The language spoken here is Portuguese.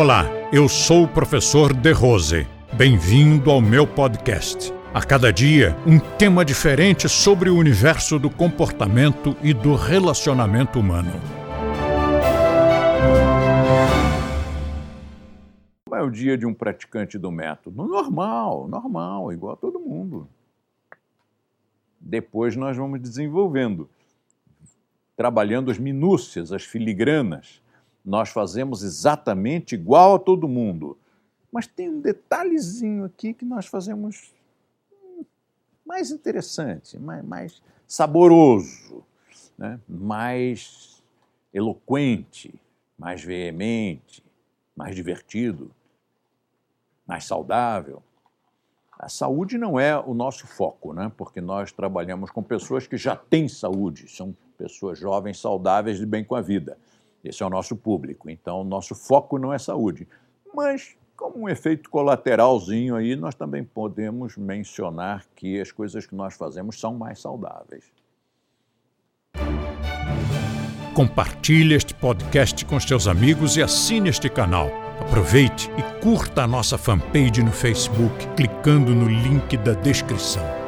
Olá, eu sou o professor De Rose. Bem-vindo ao meu podcast. A cada dia, um tema diferente sobre o universo do comportamento e do relacionamento humano. Como é o dia de um praticante do método? Normal, normal, igual a todo mundo. Depois nós vamos desenvolvendo, trabalhando as minúcias, as filigranas nós fazemos exatamente igual a todo mundo. Mas tem um detalhezinho aqui que nós fazemos mais interessante, mais, mais saboroso, né? mais eloquente, mais veemente, mais divertido, mais saudável. A saúde não é o nosso foco, né? porque nós trabalhamos com pessoas que já têm saúde, são pessoas jovens, saudáveis, de bem com a vida. Esse é o nosso público. Então, nosso foco não é saúde. Mas, como um efeito colateralzinho aí, nós também podemos mencionar que as coisas que nós fazemos são mais saudáveis. Compartilhe este podcast com seus amigos e assine este canal. Aproveite e curta a nossa fanpage no Facebook, clicando no link da descrição.